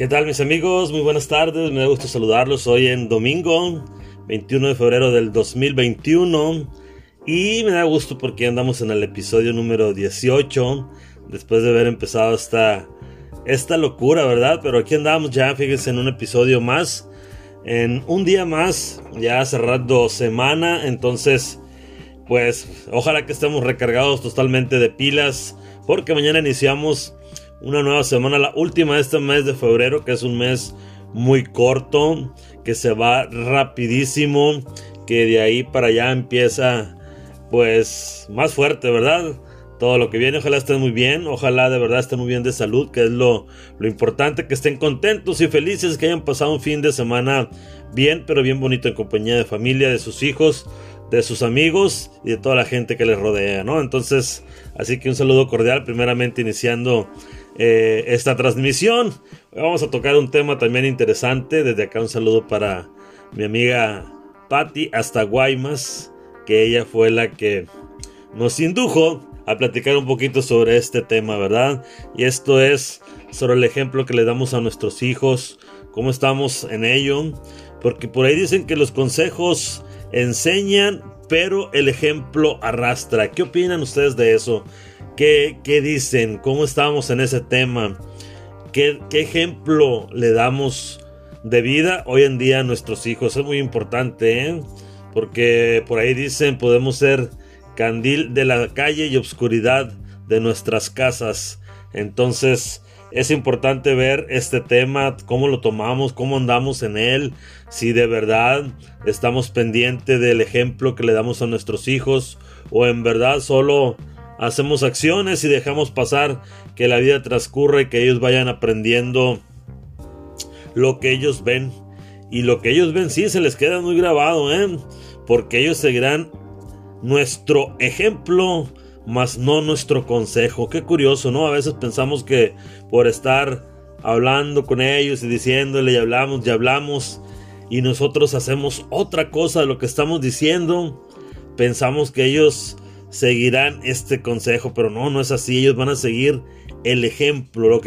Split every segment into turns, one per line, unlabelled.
¿Qué tal mis amigos? Muy buenas tardes, me da gusto saludarlos hoy en domingo 21 de febrero del 2021 y me da gusto porque andamos en el episodio número 18 después de haber empezado esta, esta locura, ¿verdad? Pero aquí andamos ya, fíjense, en un episodio más, en un día más, ya cerrando semana, entonces pues ojalá que estemos recargados totalmente de pilas porque mañana iniciamos una nueva semana, la última de este mes de febrero, que es un mes muy corto, que se va rapidísimo, que de ahí para allá empieza pues más fuerte, ¿verdad? Todo lo que viene, ojalá estén muy bien, ojalá de verdad estén muy bien de salud, que es lo, lo importante, que estén contentos y felices, que hayan pasado un fin de semana bien, pero bien bonito en compañía de familia, de sus hijos, de sus amigos y de toda la gente que les rodea, ¿no? Entonces, así que un saludo cordial, primeramente iniciando eh, esta transmisión. Vamos a tocar un tema también interesante. Desde acá un saludo para mi amiga Patti hasta Guaymas, que ella fue la que nos indujo a platicar un poquito sobre este tema, ¿verdad? Y esto es sobre el ejemplo que le damos a nuestros hijos, cómo estamos en ello, porque por ahí dicen que los consejos enseñan, pero el ejemplo arrastra. ¿Qué opinan ustedes de eso? ¿Qué, dicen? ¿Cómo estamos en ese tema? ¿Qué, ¿Qué, ejemplo le damos de vida hoy en día a nuestros hijos? Es muy importante, ¿eh? Porque por ahí dicen, podemos ser candil de la calle y obscuridad de nuestras casas. Entonces, es importante ver este tema, cómo lo tomamos, cómo andamos en él, si de verdad estamos pendientes del ejemplo que le damos a nuestros hijos o en verdad solo hacemos acciones y dejamos pasar que la vida transcurra y que ellos vayan aprendiendo lo que ellos ven. Y lo que ellos ven sí se les queda muy grabado, ¿eh? Porque ellos seguirán nuestro ejemplo, más no nuestro consejo. Qué curioso, ¿no? A veces pensamos que por estar hablando con ellos y diciéndole y hablamos y hablamos y nosotros hacemos otra cosa de lo que estamos diciendo, pensamos que ellos seguirán este consejo, pero no, no es así, ellos van a seguir el ejemplo, lo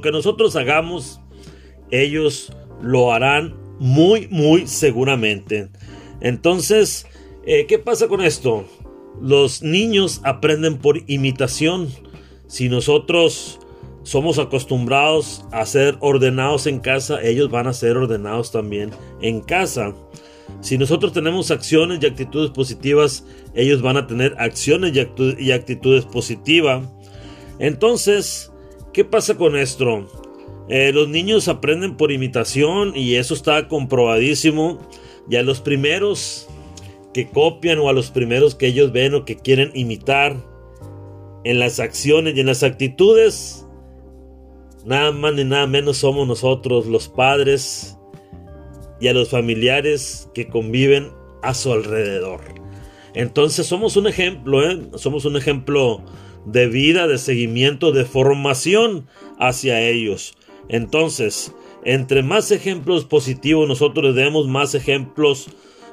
que, nosotros hagamos, ellos lo harán muy, muy seguramente. Entonces, eh, ¿qué pasa con esto? Los niños aprenden por imitación. Si nosotros somos acostumbrados a ser ordenados en casa, ellos van a ser ordenados también en casa. Si nosotros tenemos acciones y actitudes positivas, ellos van a tener acciones y, actitudes positivas. Entonces, ¿qué pasa con esto? Eh, los niños aprenden por imitación y eso está comprobadísimo. Y a los primeros que copian o a los primeros que ellos ven o que quieren imitar en las acciones y en las actitudes, nada más ni nada menos somos nosotros los padres y a los familiares que conviven a su alrededor. Entonces somos un ejemplo, ¿eh? somos un ejemplo de vida, de seguimiento, de formación hacia ellos. Entonces, entre más ejemplos positivos nosotros les demos, más ejemplos,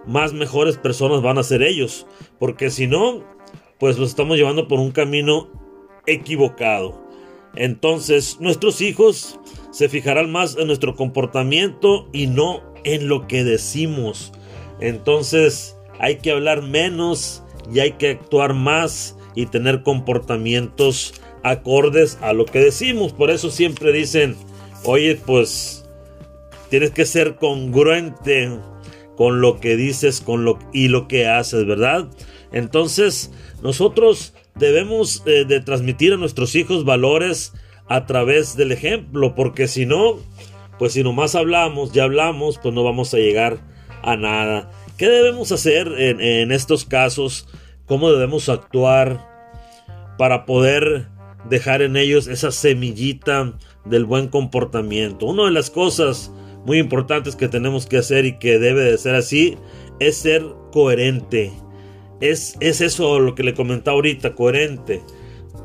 más mejores personas van a ser ellos. Porque si no, pues los estamos llevando por un camino equivocado. Entonces, nuestros hijos se fijarán más en nuestro comportamiento y no en lo que decimos. Entonces hay que hablar menos y hay que actuar más y tener comportamientos acordes a lo que decimos. Por eso siempre dicen, oye, pues tienes que ser congruente con lo que dices con lo, y lo que haces, ¿verdad? Entonces nosotros debemos eh, de transmitir a nuestros hijos valores a través del ejemplo, porque si no, pues si nomás hablamos, ya hablamos, pues no vamos a llegar a nada. ¿Qué debemos hacer en, estos casos? ¿Cómo debemos actuar para poder dejar en ellos esa semillita del buen comportamiento? Una de las cosas muy importantes que tenemos que hacer y que debe de ser así es ser coherente. Es, es eso lo que le comentaba ahorita, coherente.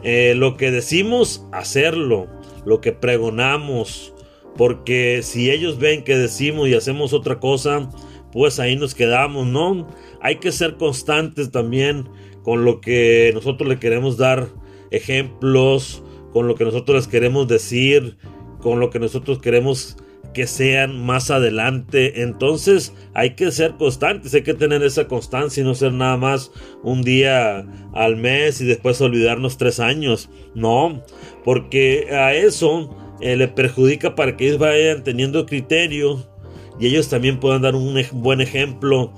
Eh, lo que decimos, hacerlo. Lo que pregonamos, porque si ellos ven que decimos y hacemos otra cosa, pues ahí nos quedamos, ¿no? Hay que ser constantes también con lo que nosotros le queremos dar ejemplos, con lo que nosotros les queremos decir, con lo que nosotros queremos que sean más adelante. Entonces hay que ser constantes, hay que tener esa constancia y no ser nada más un día al mes y después olvidarnos tres años. No, porque a eso eh, le perjudica para que ellos vayan teniendo criterio y ellos también puedan dar un buen ejemplo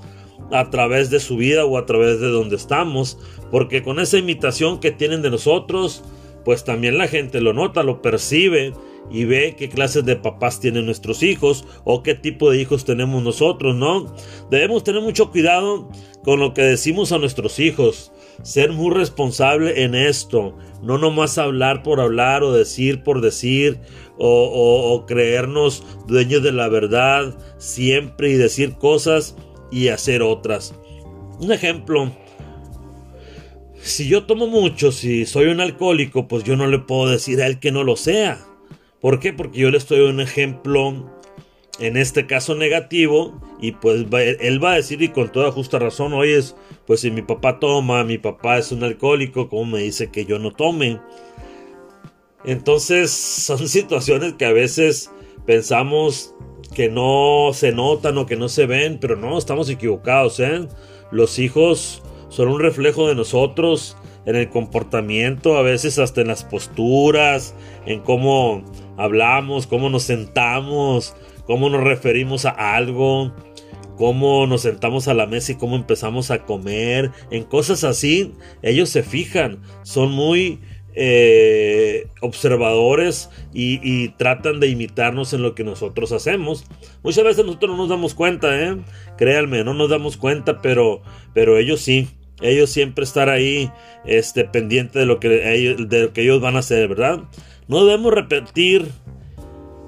a través de su vida o a través de donde estamos. Porque con esa imitación que tienen de nosotros, pues también la gente lo nota, lo percibe y ve qué clases de papás tienen nuestros hijos o qué tipo de hijos tenemos nosotros, ¿no? Debemos tener mucho cuidado con lo que decimos a nuestros hijos, ser muy responsable en esto, no nomás hablar por hablar o decir por decir o, creernos dueños de la verdad siempre y decir cosas y hacer otras. Un ejemplo, si yo tomo mucho, si soy un alcohólico, pues yo no le puedo decir a él que no lo sea. ¿Por qué? Porque yo le estoy un ejemplo, en este caso negativo, y pues él va a decir y con toda justa razón, oye, pues si mi papá toma, mi papá es un alcohólico, ¿cómo me dice que yo no tome? Entonces son situaciones que a veces pensamos que no se notan o que no se ven, pero no, estamos equivocados, ¿eh? Los hijos son un reflejo de nosotros en el comportamiento, a veces hasta en las posturas, en cómo hablamos, cómo nos sentamos, cómo nos referimos a algo, cómo nos sentamos a la mesa y cómo empezamos a comer, en cosas así, ellos se fijan, son muy eh, observadores y, tratan de imitarnos en lo que nosotros hacemos. Muchas veces nosotros no nos damos cuenta, ¿eh? créanme, no nos damos cuenta, pero, pero ellos sí ellos siempre estar ahí este, pendiente de lo, que ellos, de lo que ellos van a hacer, ¿verdad? No debemos repetir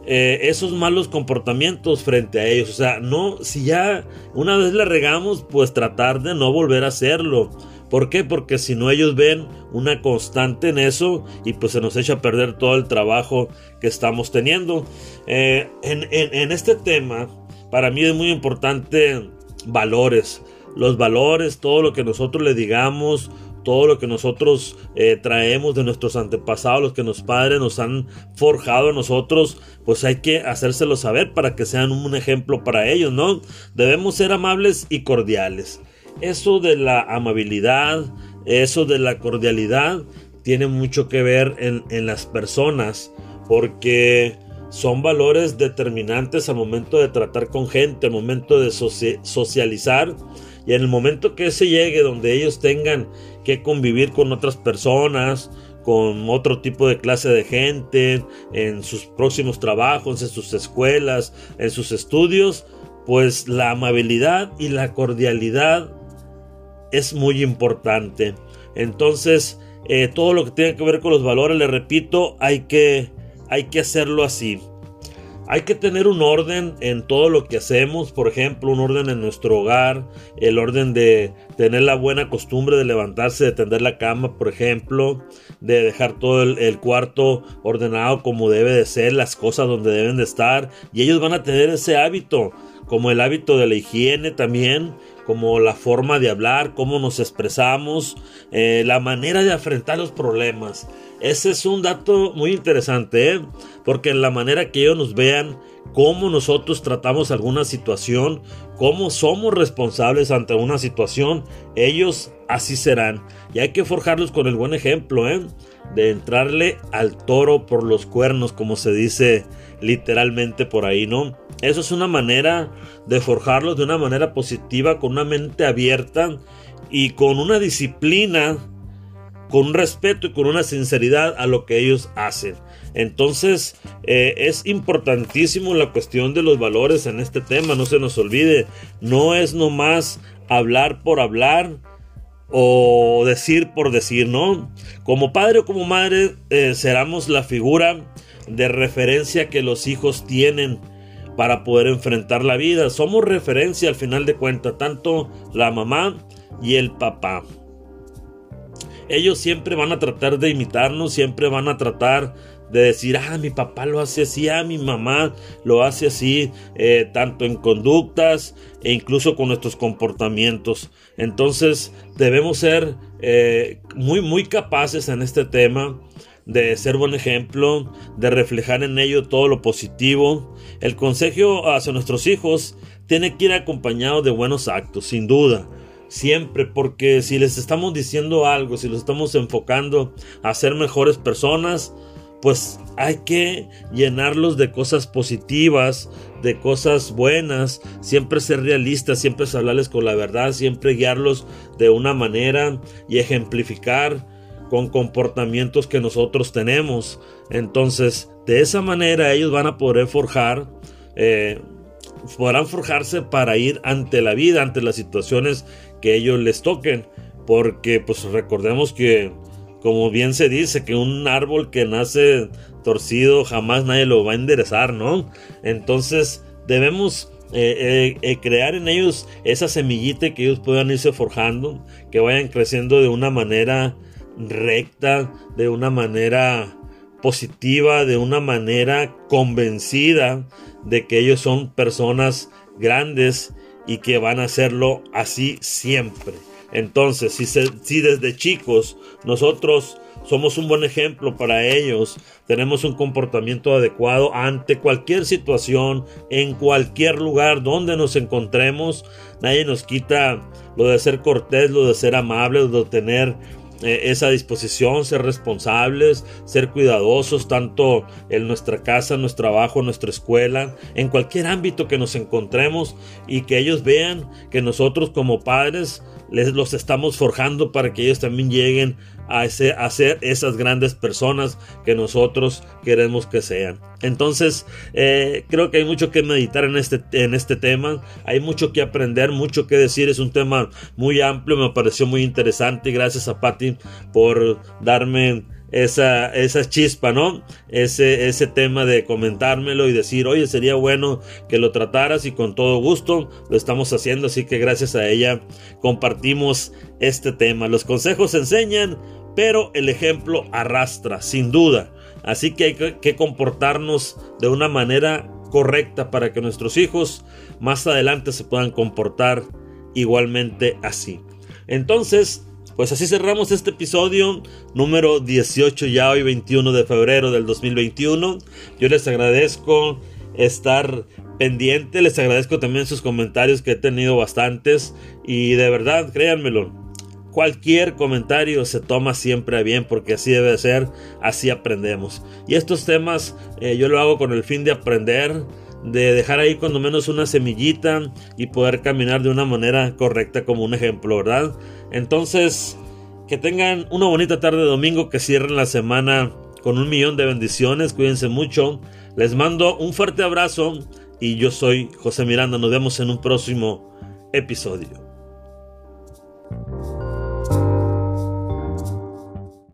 eh, esos malos comportamientos frente a ellos. O sea, no, si ya una vez le regamos, pues tratar de no volver a hacerlo. ¿Por qué? Porque si no ellos ven una constante en eso y pues se nos echa a perder todo el trabajo que estamos teniendo. Eh, en, en este tema, para mí es muy importante valores los valores, todo lo que nosotros le digamos, todo lo que nosotros eh, traemos de nuestros antepasados, los que nos padres nos han forjado a nosotros, pues hay que hacérselo saber para que sean un ejemplo para ellos, ¿no? Debemos ser amables y cordiales. Eso de la amabilidad, eso de la cordialidad, tiene mucho que ver en, en las personas, porque son valores determinantes al momento de tratar con gente, al momento de socializar y en el momento que se llegue donde ellos tengan que convivir con otras personas, con otro tipo de clase de gente, en sus próximos trabajos, en sus escuelas, en sus estudios, pues la amabilidad y la cordialidad es muy importante. Entonces, eh, todo lo que tiene que ver con los valores, le repito, hay que, hay que hacerlo así. Hay que tener un orden en todo lo que hacemos, por ejemplo, un orden en nuestro hogar, el orden de tener la buena costumbre de levantarse, de tender la cama, por ejemplo, de dejar todo el, cuarto ordenado como debe de ser, las cosas donde deben de estar, y ellos van a tener ese hábito, como el hábito de la higiene también, como la forma de hablar, cómo nos expresamos, eh, la manera de afrontar los problemas. Ese es un dato muy interesante, ¿eh? porque en la manera que ellos nos vean, cómo nosotros tratamos alguna situación, cómo somos responsables ante una situación, ellos así serán. Y hay que forjarlos con el buen ejemplo, ¿eh? De entrarle al toro por los cuernos, como se dice literalmente por ahí, ¿no? Eso es una manera de forjarlos de una manera positiva, con una mente abierta y con una disciplina con un respeto y con una sinceridad a lo que ellos hacen. Entonces eh, es importantísimo la cuestión de los valores en este tema, no se nos olvide, no es nomás hablar por hablar o decir por decir, ¿no? Como padre o como madre eh, seramos la figura de referencia que los hijos tienen para poder enfrentar la vida. Somos referencia al final de cuentas, tanto la mamá y el papá ellos siempre van a tratar de imitarnos, siempre van a tratar de decir, ah, mi papá lo hace así, ah, mi mamá lo hace así, eh, tanto en conductas e incluso con nuestros comportamientos. Entonces debemos ser eh, muy, muy capaces en este tema de ser buen ejemplo, de reflejar en ello todo lo positivo. El consejo hacia nuestros hijos tiene que ir acompañado de buenos actos, sin duda. Siempre, porque si les estamos diciendo algo, si los estamos enfocando a ser mejores personas, pues hay que llenarlos de cosas positivas, de cosas buenas, siempre ser realistas, siempre hablarles con la verdad, siempre guiarlos de una manera y ejemplificar con comportamientos que nosotros tenemos. Entonces, de esa manera ellos van a poder forjar, eh, podrán forjarse para ir ante la vida, ante las situaciones que ellos les toquen. Porque pues recordemos que, como bien se dice, que un árbol que nace torcido jamás nadie lo va a enderezar, ¿no? Entonces debemos eh, eh, crear en ellos esa semillita que ellos puedan irse forjando, que vayan creciendo de una manera recta, de una manera positiva, de una manera convencida de que ellos son personas grandes y que van a hacerlo así siempre. Entonces, si, si desde chicos nosotros somos un buen ejemplo para ellos, tenemos un comportamiento adecuado ante cualquier situación, en cualquier lugar donde nos encontremos, nadie nos quita lo de ser cortés, lo de ser amable, lo de tener eh, esa disposición, ser responsables, ser cuidadosos, tanto en nuestra casa, en nuestro trabajo, en nuestra escuela, en cualquier ámbito que nos encontremos y que ellos vean que nosotros como padres les los estamos forjando para que ellos también lleguen a, ser esas grandes personas que nosotros queremos que sean. Entonces, eh, creo que hay mucho que meditar en este, en este tema, hay mucho que aprender, mucho que decir, es un tema muy amplio, me pareció muy interesante. Y gracias a Patti por darme esa, esa chispa, ¿no? Ese, ese tema de comentármelo y decir, oye, sería bueno que lo trataras y con todo gusto lo estamos haciendo, así que gracias a ella compartimos este tema. Los consejos enseñan, pero el ejemplo arrastra, sin duda. Así que hay que comportarnos de una manera correcta para que nuestros hijos más adelante se puedan comportar igualmente así. Entonces, pues así cerramos este episodio número 18 ya hoy 21 de febrero del 2021. Yo les agradezco estar pendiente, les agradezco también sus comentarios que he tenido bastantes y de verdad, créanmelo, cualquier comentario se toma siempre bien porque así debe ser, así aprendemos. Y estos temas eh, yo lo hago con el fin de aprender, de dejar ahí cuando menos una semillita y poder caminar de una manera correcta como un ejemplo, ¿verdad? Entonces, que tengan una bonita tarde de domingo, que cierren la semana con un millón de bendiciones, cuídense mucho, les mando un fuerte abrazo y yo soy José Miranda, nos vemos en un próximo episodio.